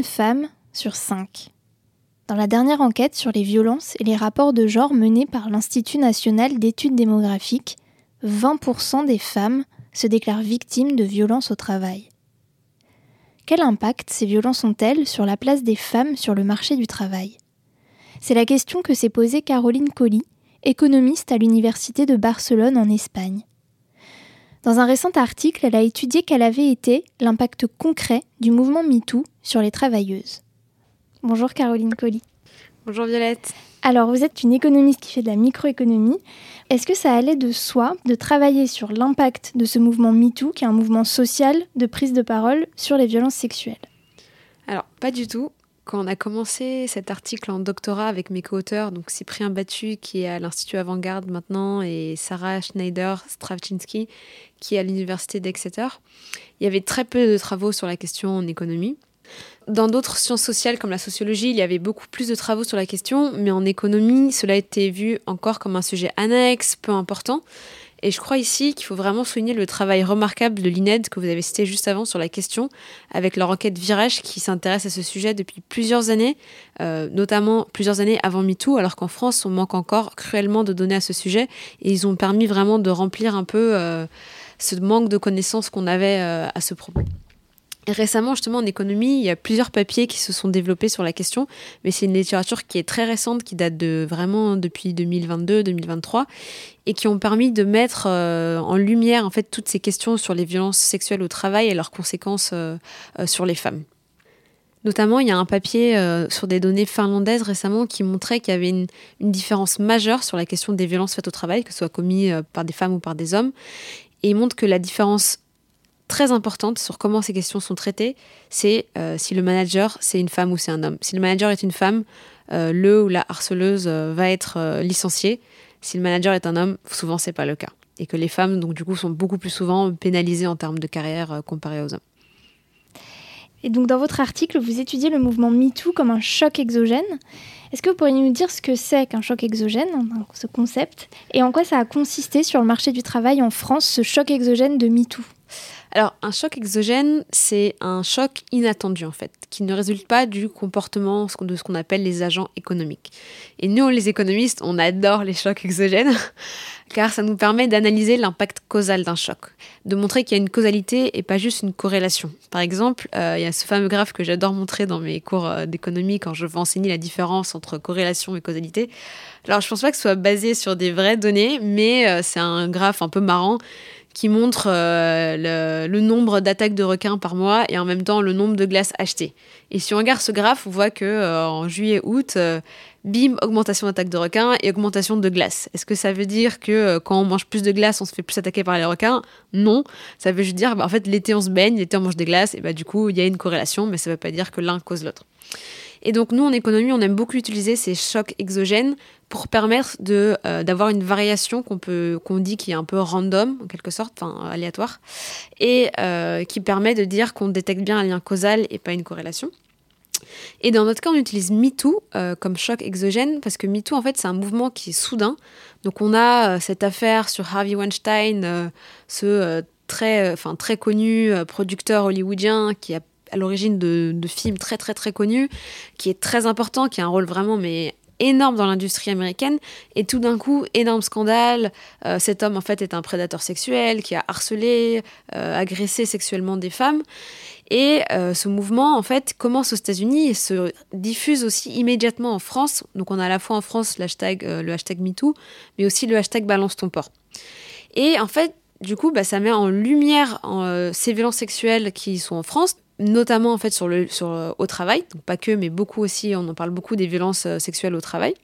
une femme sur cinq. Dans la dernière enquête sur les violences et les rapports de genre menée par l'Institut national d'études démographiques, 20% des femmes se déclarent victimes de violences au travail. Quel impact ces violences ont-elles sur la place des femmes sur le marché du travail? C'est la question que s'est posée Caroline Colli, économiste à l'Université de Barcelone en Espagne. Dans un récent article, elle a étudié quel avait été l'impact concret du mouvement MeToo sur les travailleuses. Bonjour Caroline Colli. Bonjour Violette. Alors, vous êtes une économiste qui fait de la microéconomie. Est-ce que ça allait de soi de travailler sur l'impact de ce mouvement MeToo, qui est un mouvement social de prise de parole sur les violences sexuelles? Alors, pas du tout. Quand on a commencé cet article en doctorat avec mes co-auteurs, donc Cyprien Battu qui est à l'Institut Avant-Garde maintenant et Sarah Schneider-Stravczynski qui est à l'Université d'Exeter, il y avait très peu de travaux sur la question en économie. Dans d'autres sciences sociales comme la sociologie, il y avait beaucoup plus de travaux sur la question, mais en économie, cela été vu encore comme un sujet annexe, peu important. Et je crois ici qu'il faut vraiment souligner le travail remarquable de l'INED que vous avez cité juste avant sur la question, avec leur enquête Virage qui s'intéresse à ce sujet depuis plusieurs années, euh, notamment plusieurs années avant MeToo, alors qu'en France, on manque encore cruellement de données à ce sujet. Et ils ont permis vraiment de remplir un peu euh, ce manque de connaissances qu'on avait euh, à ce propos récemment, justement, en économie, il y a plusieurs papiers qui se sont développés sur la question, mais c'est une littérature qui est très récente, qui date de vraiment depuis 2022-2023, et qui ont permis de mettre euh, en lumière, en fait, toutes ces questions sur les violences sexuelles au travail et leurs conséquences euh, euh, sur les femmes. Notamment, il y a un papier sur des données finlandaises récemment qui montrait qu'il y avait une, différence majeure sur la question des violences faites au travail, que ce soit commis par des femmes ou par des hommes. Et il montre que la différence très importante sur comment ces questions sont traitées, c'est euh, si le manager c'est une femme ou c'est un homme. Si le manager est une femme, euh, le ou la harceleuse euh, va être licencié. Si le manager est un homme, souvent c'est pas le cas. Et que les femmes, donc du coup, sont beaucoup plus souvent pénalisées en termes de carrière comparé aux hommes. Et donc dans votre article, vous étudiez le mouvement MeToo comme un choc exogène. Est-ce que vous pourriez nous dire ce que c'est qu'un choc exogène, ce concept, et en quoi ça a consisté sur le marché du travail en France, ce choc exogène de MeToo? Alors, un choc exogène, c'est un choc inattendu en fait, qui ne résulte pas du comportement de ce qu'on appelle les agents économiques. Et nous, les économistes, on adore les chocs exogènes, car ça nous permet d'analyser l'impact causal d'un choc, de montrer qu'il y a une causalité et pas juste une corrélation. Par exemple, euh, il y a ce fameux graphe que j'adore montrer dans mes cours euh, d'économie quand je veux enseigner la différence entre corrélation et causalité. Alors, je pense pas que ce soit basé sur des vraies données, mais euh, c'est un graphe un peu marrant qui montre euh, le, nombre d'attaques de requins par mois et en même temps le nombre de glaces achetées. Et si on regarde ce graphe, on voit que euh, en juillet-août, euh, bim, augmentation d'attaques de requins et augmentation de glaces. Est-ce que ça veut dire que quand on mange plus de glace, on se fait plus attaquer par les requins? Non. Ça veut juste dire, bah, en fait, l'été on se baigne, l'été on mange des glaces, et bah du coup, il y a une corrélation, mais ça ne veut pas dire que l'un cause l'autre. Et donc nous, en économie, on aime beaucoup utiliser ces chocs exogènes pour permettre de euh, d'avoir une variation qu'on peut qu'on dit qui est un peu random en quelque sorte, enfin aléatoire, et euh, qui permet de dire qu'on détecte bien un lien causal et pas une corrélation. Et dans notre cas, on utilise MeToo euh, comme choc exogène parce que MeToo, en fait, c'est un mouvement qui est soudain. Donc, on a cette affaire sur Harvey Weinstein, ce très, enfin, très connu producteur hollywoodien qui a à l'origine de, films très très très connus, qui est très important, qui a un rôle vraiment mais énorme dans l'industrie américaine. Et tout d'un coup énorme scandale euh, cet homme en fait est un prédateur sexuel qui a harcelé euh, agressé sexuellement des femmes. Et euh, ce mouvement en fait commence aux États-Unis et se diffuse aussi immédiatement en France. Donc on a à la fois en France le hashtag MeToo mais aussi le hashtag balance ton port et en fait du coup, bah, ça met en lumière ces violences sexuelles qui sont en France, notamment en fait sur le, sur, au travail, donc pas que, mais beaucoup aussi, on en parle beaucoup des violences euh, sexuelles au travail.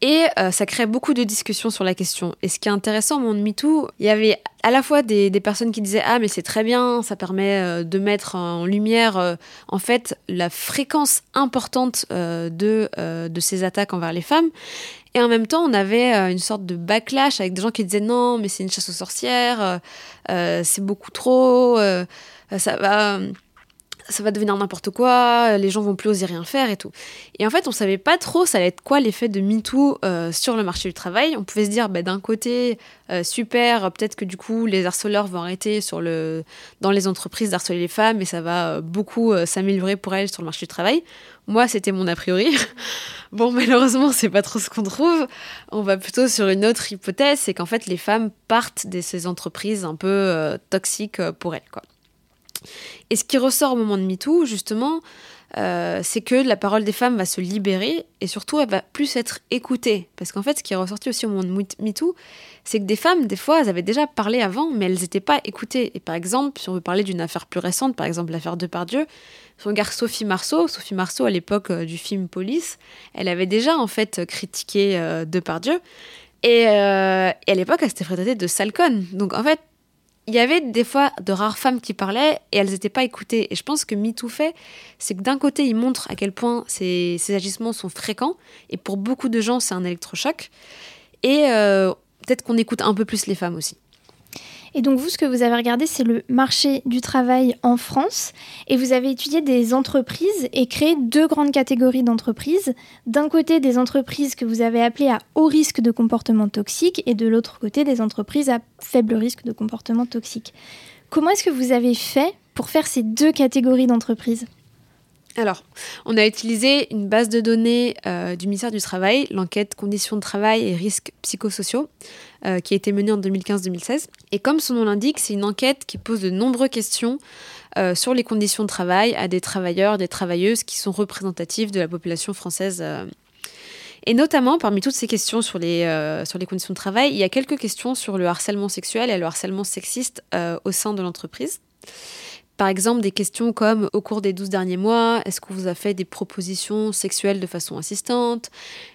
Et euh, ça crée beaucoup de discussions sur la question. Et ce qui est intéressant au monde MeToo, il y avait à la fois des, des personnes qui disaient Ah, mais c'est très bien, ça permet euh, de mettre en lumière, en fait, la fréquence importante de, de ces attaques envers les femmes. Et en même temps, on avait une sorte de backlash avec des gens qui disaient Non, mais c'est une chasse aux sorcières, c'est beaucoup trop. Euh, ça va ça va devenir n'importe quoi, les gens vont plus oser rien faire et tout. Et en fait, on savait pas trop ça allait être quoi l'effet de MeToo euh, sur le marché du travail. On pouvait se dire, bah, d'un côté, euh, super, peut-être que du coup, les harceleurs vont arrêter dans les entreprises d'harceler les femmes et ça va euh, beaucoup s'améliorer pour elles sur le marché du travail. Moi, c'était mon a priori. bon, malheureusement, c'est pas trop ce qu'on trouve. On va plutôt sur une autre hypothèse, c'est qu'en fait, les femmes partent de ces entreprises un peu toxiques pour elles, quoi. Et ce qui ressort au moment de MeToo, justement, euh, c'est que la parole des femmes va se libérer et surtout elle va plus être écoutée. Parce qu'en fait, ce qui est ressorti aussi au moment de MeToo, c'est que des femmes, des fois, elles avaient déjà parlé avant, mais elles n'étaient pas écoutées. Et par exemple, si on veut parler d'une affaire plus récente, par exemple l'affaire Depardieu, si on regarde Sophie Marceau, Sophie Marceau, à l'époque euh, du film Police, elle avait déjà en fait critiqué euh, Depardieu. Et, et à l'époque, elle s'était traitée de salcon. Donc en fait, il y avait des fois de rares femmes qui parlaient et elles n'étaient pas écoutées. Et je pense que MeToo fait, c'est que d'un côté, il montre à quel point ces, agissements sont fréquents. Et pour beaucoup de gens, c'est un électrochoc. Et euh, peut-être qu'on écoute un peu plus les femmes aussi. Et donc vous, ce que vous avez regardé, c'est le marché du travail en France. Et vous avez étudié des entreprises et créé deux grandes catégories d'entreprises. D'un côté, des entreprises que vous avez appelées à haut risque de comportement toxique et de l'autre côté, des entreprises à faible risque de comportement toxique. Comment est-ce que vous avez fait pour faire ces deux catégories d'entreprises? Alors, on a utilisé une base de données euh, du ministère du Travail, l'enquête conditions de travail et risques psychosociaux, euh, qui a été menée en 2015-2016. Et comme son nom l'indique, c'est une enquête qui pose de nombreuses questions euh, sur les conditions de travail à des travailleurs, des travailleuses qui sont représentatives de la population française. Et notamment, parmi toutes ces questions sur les, sur les conditions de travail, il y a quelques questions sur le harcèlement sexuel et le harcèlement sexiste au sein de l'entreprise. Par exemple, des questions comme au cours des 12 derniers mois, est-ce qu'on vous a fait des propositions sexuelles de façon insistante?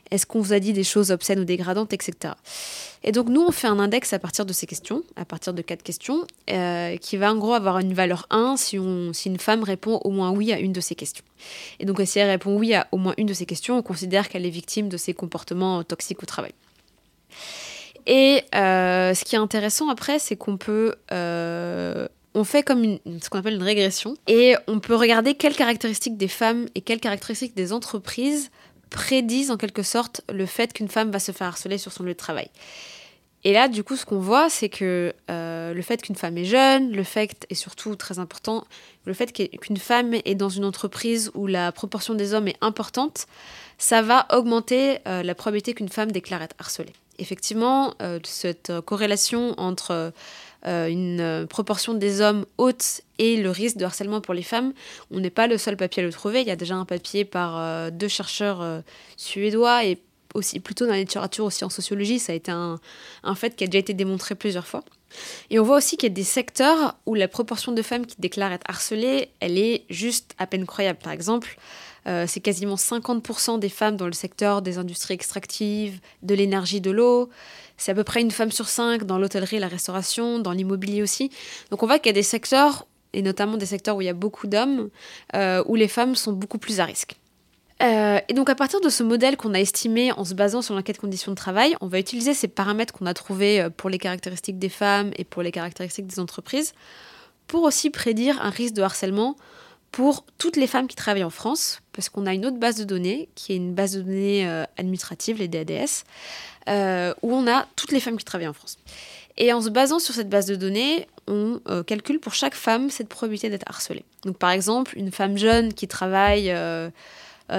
Est-ce qu'on vous a dit des choses obscènes ou dégradantes, etc. Et donc nous, on fait un index à partir de ces questions, à partir de quatre questions, euh, qui va en gros avoir une valeur 1 si, on, si une femme répond au moins oui à une de ces questions. Et donc si elle répond oui à au moins une de ces questions, on considère qu'elle est victime de ces comportements toxiques au travail. Et euh, ce qui est intéressant après, c'est qu'on peut euh, on fait comme ce qu'on appelle une régression et on peut regarder quelles caractéristiques des femmes et quelles caractéristiques des entreprises prédisent en quelque sorte le fait qu'une femme va se faire harceler sur son lieu de travail. Et là, du coup, ce qu'on voit, c'est que euh, le fait qu'une femme est jeune, le fait, et surtout très important, le fait qu'une femme est dans une entreprise où la proportion des hommes est importante, ça va augmenter euh, la probabilité qu'une femme déclare être harcelée. Effectivement, euh, cette corrélation entre euh, une euh, proportion des hommes haute et le risque de harcèlement pour les femmes. On n'est pas le seul papier à le trouver. Il y a déjà un papier par euh, deux chercheurs suédois et aussi plutôt dans la littérature aussi en sociologie. Ça a été un, un fait qui a déjà été démontré plusieurs fois. Et on voit aussi qu'il y a des secteurs où la proportion de femmes qui déclarent être harcelées, elle est juste à peine croyable. Par exemple, c'est quasiment 50% des femmes dans le secteur des industries extractives, de l'énergie, de l'eau. C'est à peu près une femme sur cinq dans l'hôtellerie, la restauration, dans l'immobilier aussi. Donc on voit qu'il y a des secteurs, et notamment des secteurs où il y a beaucoup d'hommes, euh, où les femmes sont beaucoup plus à risque. Euh, et donc à partir de ce modèle qu'on a estimé en se basant sur l'enquête conditions de travail, on va utiliser ces paramètres qu'on a trouvés euh, pour les caractéristiques des femmes et pour les caractéristiques des entreprises pour aussi prédire un risque de harcèlement pour toutes les femmes qui travaillent en France, parce qu'on a une autre base de données, qui est une base de données administrative, les DADS, euh, où on a toutes les femmes qui travaillent en France. Et en se basant sur cette base de données, on euh, calcule pour chaque femme cette probabilité d'être harcelée. Donc par exemple, une femme jeune qui travaille euh,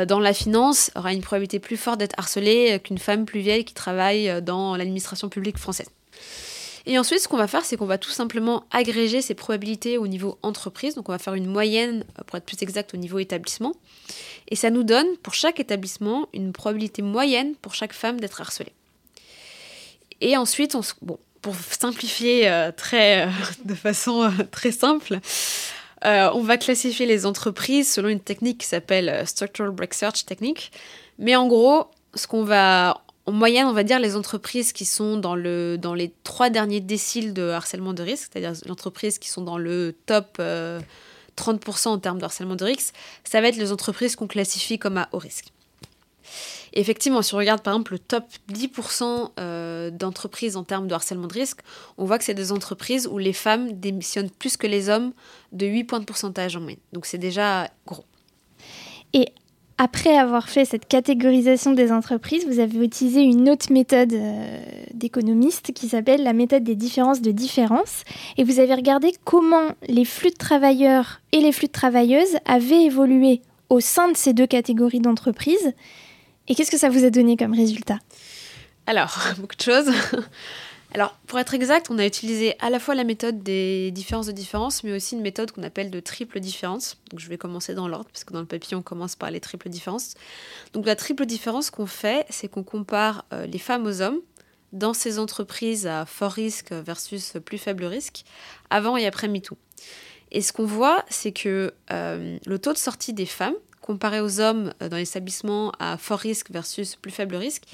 dans la finance aura une probabilité plus forte d'être harcelée qu'une femme plus vieille qui travaille dans l'administration publique française. Et ensuite, ce qu'on va faire, c'est qu'on va tout simplement agréger ces probabilités au niveau entreprise. Donc on va faire une moyenne, pour être plus exact, au niveau établissement. Et ça nous donne, pour chaque établissement, une probabilité moyenne pour chaque femme d'être harcelée. Et ensuite, on, bon, pour simplifier euh, très, euh, de façon euh, très simple, on va classifier les entreprises selon une technique qui s'appelle Structural Break Search Technique. Mais en gros, ce qu'on va, en moyenne, on va dire les entreprises qui sont dans, le, dans les trois derniers déciles de harcèlement de risque, c'est-à-dire les entreprises qui sont dans le top 30% en termes de harcèlement de risque, ça va être les entreprises qu'on classifie comme à haut risque. effectivement, si on regarde par exemple le top 10% euh, d'entreprises en termes de harcèlement de risque, on voit que c'est des entreprises où les femmes démissionnent plus que les hommes de 8 points de pourcentage en moyenne. Donc c'est déjà gros. Et après avoir fait cette catégorisation des entreprises, vous avez utilisé une autre méthode euh, d'économiste qui s'appelle la méthode des différences de différence. Et vous avez regardé comment les flux de travailleurs et les flux de travailleuses avaient évolué au sein de ces deux catégories d'entreprises. Et qu'est-ce que ça vous a donné comme résultat? Alors, beaucoup de choses. Alors, pour être exact, on a utilisé à la fois la méthode des différences de différence, mais aussi une méthode qu'on appelle de triple différence. Donc, je vais commencer dans l'ordre, parce que dans le papier, on commence par les triples différences. Donc, la triple différence qu'on fait, c'est qu'on compare euh, les femmes aux hommes dans ces entreprises à fort risque versus plus faible risque, avant et après MeToo. Et ce qu'on voit, c'est que euh, le taux de sortie des femmes, comparé aux hommes euh, dans l'établissement à fort risque versus plus faible risque,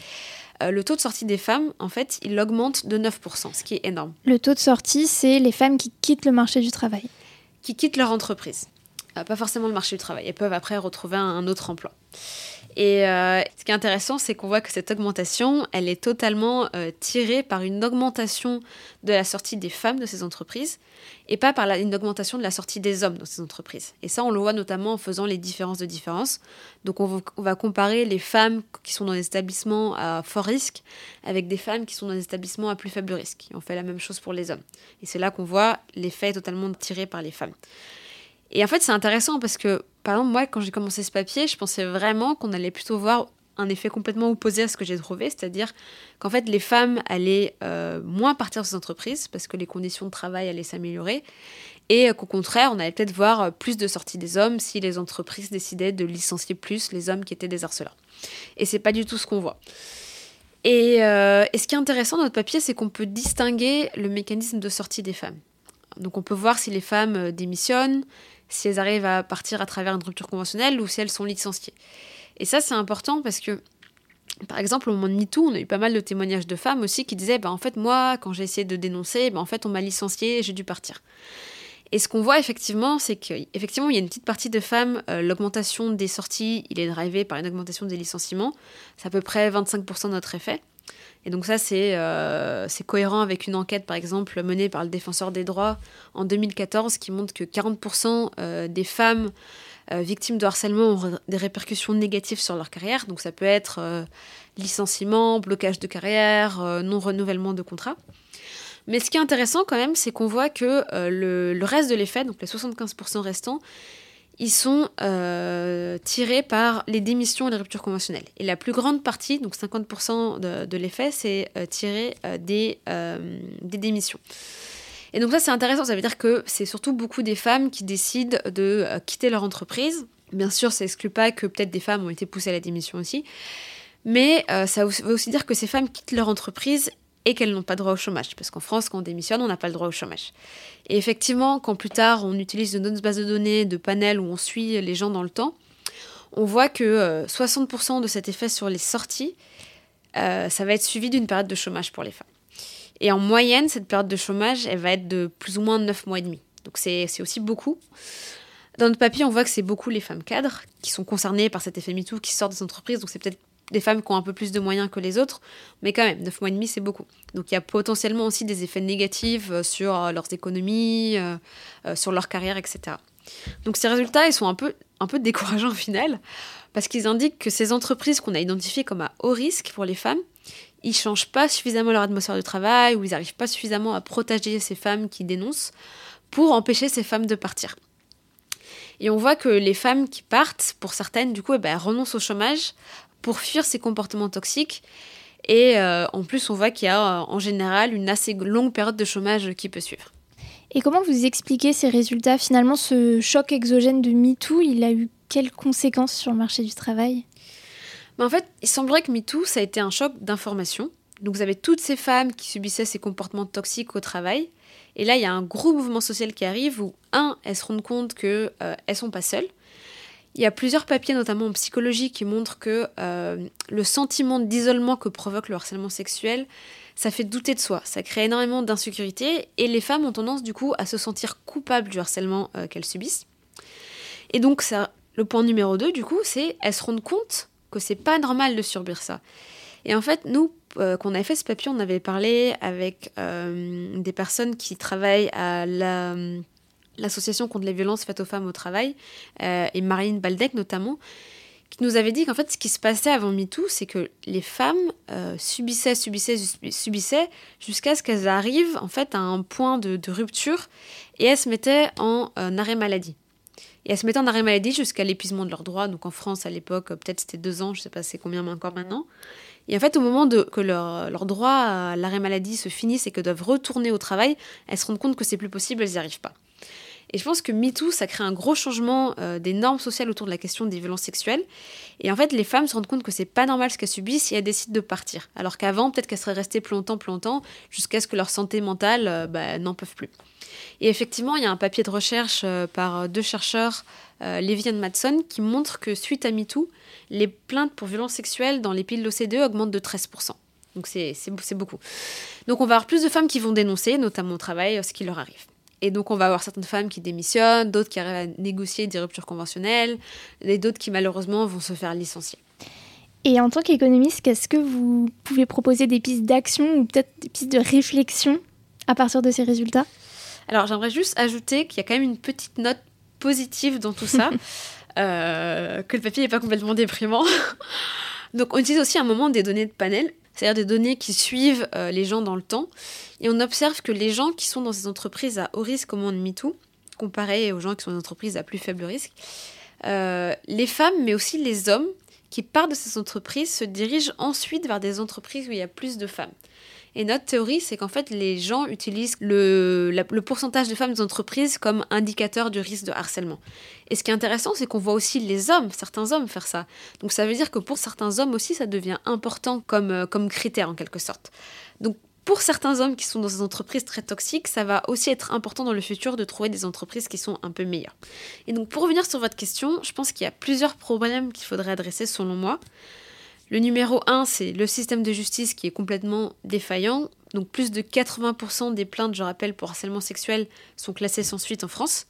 euh, le taux de sortie des femmes, en fait, il augmente de 9%, ce qui est énorme. Le taux de sortie, c'est les femmes qui quittent le marché du travail. Qui quittent leur entreprise. pas forcément le marché du travail. Elles peuvent après retrouver un autre emploi. Et euh, ce qui est intéressant, c'est qu'on voit que cette augmentation, elle est totalement euh, tirée par une augmentation de la sortie des femmes de ces entreprises et pas par une augmentation de la sortie des hommes dans ces entreprises. Et ça, on le voit notamment en faisant les différences de différence. Donc, on va, comparer les femmes qui sont dans des établissements à fort risque avec des femmes qui sont dans des établissements à plus faible risque. Et on fait la même chose pour les hommes. Et c'est là qu'on voit l'effet totalement tiré par les femmes. Et en fait, c'est intéressant parce que, par exemple, moi, quand j'ai commencé ce papier, je pensais vraiment qu'on allait plutôt voir un effet complètement opposé à ce que j'ai trouvé, c'est-à-dire qu'en fait, les femmes allaient euh, moins partir de ces entreprises parce que les conditions de travail allaient s'améliorer, et qu'au contraire, on allait peut-être voir plus de sorties des hommes si les entreprises décidaient de licencier plus les hommes qui étaient des harceleurs. Et c'est pas du tout ce qu'on voit. Et, euh, ce qui est intéressant dans notre papier, c'est qu'on peut distinguer le mécanisme de sortie des femmes. Donc on peut voir si les femmes euh, démissionnent, si elles arrivent à partir à travers une rupture conventionnelle ou si elles sont licenciées. Et ça, c'est important parce que, par exemple, au moment de MeToo, on a eu pas mal de témoignages de femmes aussi qui disaient bah, En fait, moi, quand j'ai essayé de dénoncer, bah, en fait, on m'a licenciée et j'ai dû partir. Et ce qu'on voit effectivement, c'est qu'effectivement, il y a une petite partie de femmes, euh, l'augmentation des sorties, il est drivé par une augmentation des licenciements. C'est à peu près 25% de notre effet. Et donc ça, euh, c'est cohérent avec une enquête, par exemple, menée par le défenseur des droits en 2014, qui montre que 40% euh, des femmes euh, victimes de harcèlement ont des répercussions négatives sur leur carrière. Donc ça peut être licenciement, blocage de carrière, non-renouvellement de contrat. Mais ce qui est intéressant quand même, c'est qu'on voit que le, le, reste de l'effet, donc les 75% restants, ils sont euh, tirés par les démissions et les ruptures conventionnelles. Et la plus grande partie, donc 50% de, l'effet, c'est euh, tiré euh, des, des démissions. Et donc ça, c'est intéressant, ça veut dire que c'est surtout beaucoup des femmes qui décident de quitter leur entreprise. Bien sûr, ça exclut pas que peut-être des femmes ont été poussées à la démission aussi. Mais ça veut aussi dire que ces femmes quittent leur entreprise et qu'elles n'ont pas droit au chômage. Parce qu'en France, quand on démissionne, on n'a pas le droit au chômage. Et effectivement, quand plus tard on utilise de notre base de données, de panels où on suit les gens dans le temps, on voit que 60% euh, de cet effet sur les sorties, euh, ça va être suivi d'une période de chômage pour les femmes. Et en moyenne, cette période de chômage, elle va être de plus ou moins 9 mois et demi. Donc c'est aussi beaucoup. Dans notre papier, on voit que c'est beaucoup les femmes cadres qui sont concernées par cet effet MeToo, qui sortent des entreprises. Donc c'est peut-être des femmes qui ont un peu plus de moyens que les autres, mais quand même, 9 mois et demi, c'est beaucoup. Donc il y a potentiellement aussi des effets négatifs euh, sur euh, leurs économies, euh, sur leur carrière, etc. Donc ces résultats, ils sont un peu, un peu décourageants au final, parce qu'ils indiquent que ces entreprises qu'on a identifiées comme à haut risque pour les femmes, ils changent pas suffisamment leur atmosphère de travail, ou ils n'arrivent pas suffisamment à protéger ces femmes qui dénoncent, pour empêcher ces femmes de partir. Et on voit que les femmes qui partent, pour certaines, du coup, eh ben, renoncent au chômage pour fuir ces comportements toxiques. Et euh, en plus, on voit qu'il y a en général une assez longue période de chômage qui peut suivre. Et comment vous expliquez ces résultats? Finalement, ce choc exogène de MeToo, il a eu quelles conséquences sur le marché du travail? En fait, il semblerait que MeToo, ça a été un choc d'information. Donc vous avez toutes ces femmes qui subissaient ces comportements toxiques au travail. Et là, il y a un gros mouvement social qui arrive où, un, elles se rendent compte qu'elles euh, ne sont pas seules. Il y a plusieurs papiers, notamment en psychologie, qui montrent que euh, le sentiment d'isolement que provoque le harcèlement sexuel, ça fait douter de soi, ça crée énormément d'insécurité, et les femmes ont tendance du coup à se sentir coupables du harcèlement euh, qu'elles subissent. Et donc ça, le point numéro 2, du coup, c'est elles se rendent compte que c'est pas normal de subir ça. Et en fait, nous, euh, quand on avait fait ce papier, on avait parlé avec euh, des personnes qui travaillent à la, l'association contre les violences faites aux femmes au travail, euh, et Marine Baldec notamment, qui nous avait dit qu'en fait, ce qui se passait avant MeToo, c'est que les femmes subissaient, subissaient, subissaient, jusqu'à ce qu'elles arrivent en fait à un point de, rupture, et elles se mettaient en arrêt maladie. Et elles se mettaient en arrêt maladie jusqu'à l'épuisement de leurs droits. Donc en France, à l'époque, peut-être c'était deux ans, je ne sais pas c'est combien mais encore maintenant. Et en fait, au moment de, que leur, leur droit à l'arrêt maladie se finisse et que doivent retourner au travail, elles se rendent compte que c'est plus possible, elles n'y arrivent pas. Et je pense que MeToo, ça crée un gros changement euh, des normes sociales autour de la question des violences sexuelles. Et en fait, les femmes se rendent compte que c'est pas normal ce qu'elles subissent si elles décident de partir. Alors qu'avant, peut-être qu'elles seraient restées plus longtemps, plus longtemps, jusqu'à ce que leur santé mentale euh, bah, n'en peuvent plus. Et effectivement, il y a un papier de recherche euh, par deux chercheurs, Levy et Matson, qui montre que suite à MeToo, les plaintes pour violences sexuelles dans les pays de l'OCDE augmentent de 13%. Donc c'est beaucoup. Donc on va avoir plus de femmes qui vont dénoncer, notamment au travail, ce qui leur arrive. Et donc on va avoir certaines femmes qui démissionnent, d'autres qui arrivent à négocier des ruptures conventionnelles, et d'autres qui malheureusement vont se faire licencier. Et en tant qu'économiste, est-ce que vous pouvez proposer des pistes d'action ou peut-être des pistes de réflexion à partir de ces résultats? Alors j'aimerais juste ajouter qu'il y a quand même une petite note positive dans tout ça. Euh, que le papier n'est pas complètement déprimant. Donc on utilise aussi un moment des données de panel, c'est-à-dire des données qui suivent euh, les gens dans le temps. Et on observe que les gens qui sont dans ces entreprises à haut risque au moment de MeToo, comparé aux gens qui sont dans des entreprises à plus faible risque, euh, les femmes, mais aussi les hommes qui partent de ces entreprises se dirigent ensuite vers des entreprises où il y a plus de femmes. Et notre théorie, c'est qu'en fait, les gens utilisent le, le pourcentage de femmes des entreprises comme indicateur du risque de harcèlement. Et ce qui est intéressant, c'est qu'on voit aussi les hommes, certains hommes faire ça. Donc ça veut dire que pour certains hommes aussi, ça devient important comme, euh, comme critère en quelque sorte. Donc pour certains hommes qui sont dans des entreprises très toxiques, ça va aussi être important dans le futur de trouver des entreprises qui sont un peu meilleures. Et donc pour revenir sur votre question, je pense qu'il y a plusieurs problèmes qu'il faudrait adresser selon moi. Le numéro 1, c'est le système de justice qui est complètement défaillant. Donc plus de 80% des plaintes, je rappelle, pour harcèlement sexuel sont classées sans suite en France.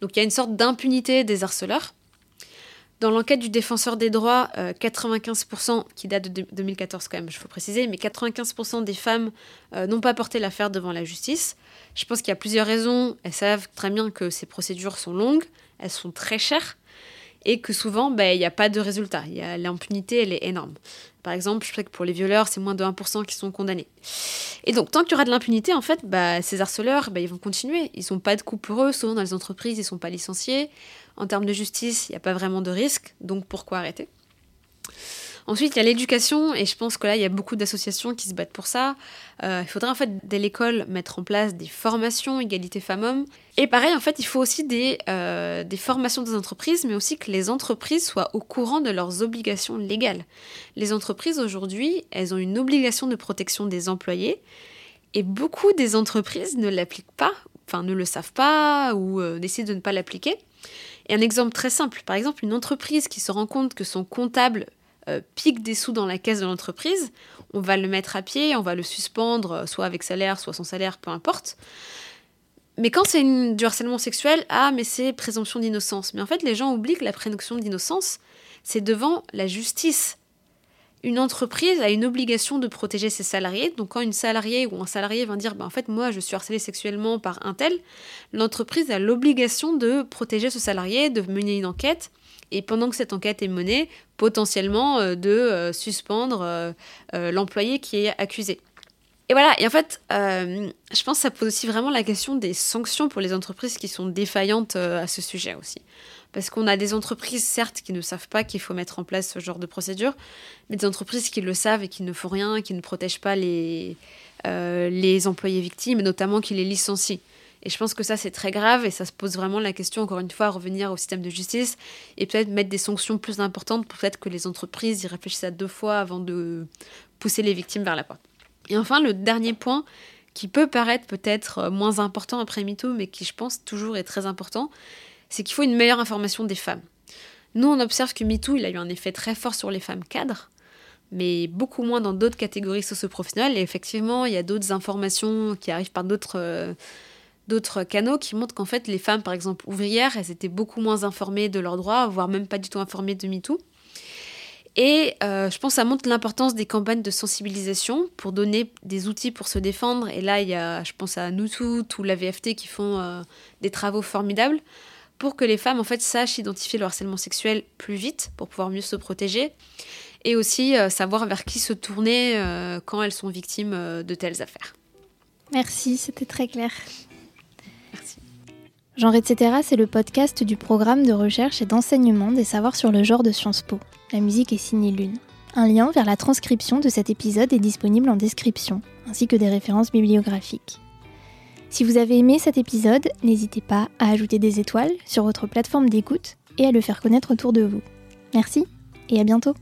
Donc il y a une sorte d'impunité des harceleurs. Dans l'enquête du défenseur des droits, 95%, euh, qui date de 2014 quand même, il faut préciser, mais 95% des femmes euh, n'ont pas porté l'affaire devant la justice. Je pense qu'il y a plusieurs raisons. Elles savent très bien que ces procédures sont longues, elles sont très chères et que souvent, ben, il n'y a pas de résultat. L'impunité, elle est énorme. Par exemple, je sais que pour les violeurs, c'est moins de 1% qui sont condamnés. Et donc, tant qu'il y aura de l'impunité, en fait, bah, ces harceleurs, bah, ils vont continuer. Ils n'ont pas de coup pour eux, souvent dans les entreprises, ils ne sont pas licenciés. En termes de justice, il n'y a pas vraiment de risque, donc pourquoi arrêter? Ensuite, il y a l'éducation, et je pense que là, il y a beaucoup d'associations qui se battent pour ça. Euh, il faudrait en fait, dès l'école, mettre en place des formations égalité femmes-hommes. Et pareil, en fait, il faut aussi des, euh, des formations des entreprises, mais aussi que les entreprises soient au courant de leurs obligations légales. Les entreprises, aujourd'hui, elles ont une obligation de protection des employés, et beaucoup des entreprises ne l'appliquent pas, enfin ne le savent pas, ou euh, décident de ne pas l'appliquer. Et un exemple très simple, par exemple, une entreprise qui se rend compte que son comptable euh, pique des sous dans la caisse de l'entreprise, on va le mettre à pied, on va le suspendre, euh, soit avec salaire, soit sans salaire, peu importe. Mais quand c'est du harcèlement sexuel, ah, mais c'est présomption d'innocence. Mais en fait, les gens oublient que la présomption d'innocence, c'est devant la justice. Une entreprise a une obligation de protéger ses salariés. Donc, quand une salariée ou un salarié va dire bah, En fait, moi, je suis harcelé sexuellement par un tel, l'entreprise a l'obligation de protéger ce salarié, de mener une enquête et pendant que cette enquête est menée, potentiellement euh, de euh, suspendre euh, l'employé qui est accusé. Et voilà, et en fait, je pense que ça pose aussi vraiment la question des sanctions pour les entreprises qui sont défaillantes à ce sujet aussi. Parce qu'on a des entreprises, certes, qui ne savent pas qu'il faut mettre en place ce genre de procédure, mais des entreprises qui le savent et qui ne font rien, qui ne protègent pas les, les employés victimes, et notamment qui les licencient. Et je pense que ça, c'est très grave et ça se pose vraiment la question, encore une fois, à revenir au système de justice et peut-être mettre des sanctions plus importantes pour peut-être que les entreprises y réfléchissent à deux fois avant de pousser les victimes vers la porte. Et enfin, le dernier point qui peut paraître peut-être euh, moins important après MeToo, mais qui, je pense, toujours est très important, c'est qu'il faut une meilleure information des femmes. Nous, on observe que MeToo, il a eu un effet très fort sur les femmes cadres, mais beaucoup moins dans d'autres catégories socio-professionnelles. Et effectivement, il y a d'autres informations qui arrivent par d'autres... Euh, d'autres canaux qui montrent qu'en fait les femmes par exemple ouvrières elles étaient beaucoup moins informées de leurs droits voire même pas du tout informées de MeToo Et euh, je pense que ça montre l'importance des campagnes de sensibilisation pour donner des outils pour se défendre. Et là, il y a, je pense à nous tous ou la VFT qui font euh, des travaux formidables pour que les femmes en fait sachent identifier le harcèlement sexuel plus vite pour pouvoir mieux se protéger et aussi euh, savoir vers qui se tourner quand elles sont victimes de telles affaires. Merci, c'était très clair. Genre etc. c'est le podcast du programme de recherche et d'enseignement des savoirs sur le genre de Sciences Po. La musique est signée Lune. Un lien vers la transcription de cet épisode est disponible en description, ainsi que des références bibliographiques. Si vous avez aimé cet épisode, n'hésitez pas à ajouter des étoiles sur votre plateforme d'écoute et à le faire connaître autour de vous. Merci et à bientôt